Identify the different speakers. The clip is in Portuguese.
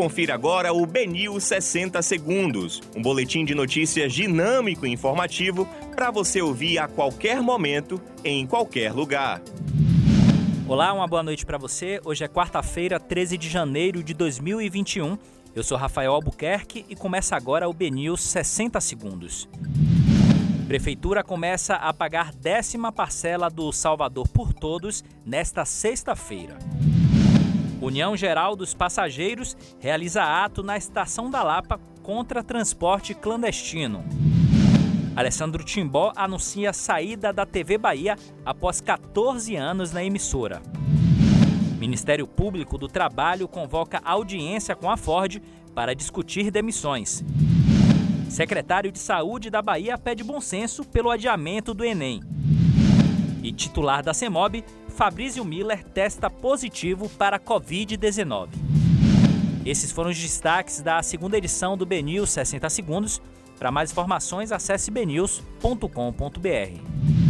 Speaker 1: Confira agora o Benil 60 Segundos, um boletim de notícias dinâmico e informativo para você ouvir a qualquer momento, em qualquer lugar.
Speaker 2: Olá, uma boa noite para você. Hoje é quarta-feira, 13 de janeiro de 2021. Eu sou Rafael Albuquerque e começa agora o Benil 60 Segundos. Prefeitura começa a pagar décima parcela do Salvador por Todos nesta sexta-feira. União Geral dos Passageiros realiza ato na Estação da Lapa contra transporte clandestino. Alessandro Timbó anuncia saída da TV Bahia após 14 anos na emissora. Ministério Público do Trabalho convoca audiência com a Ford para discutir demissões. Secretário de Saúde da Bahia pede bom senso pelo adiamento do Enem. Titular da CEMOB Fabrício Miller testa positivo para a Covid-19. Esses foram os destaques da segunda edição do BNews 60 Segundos. Para mais informações, acesse bnews.com.br.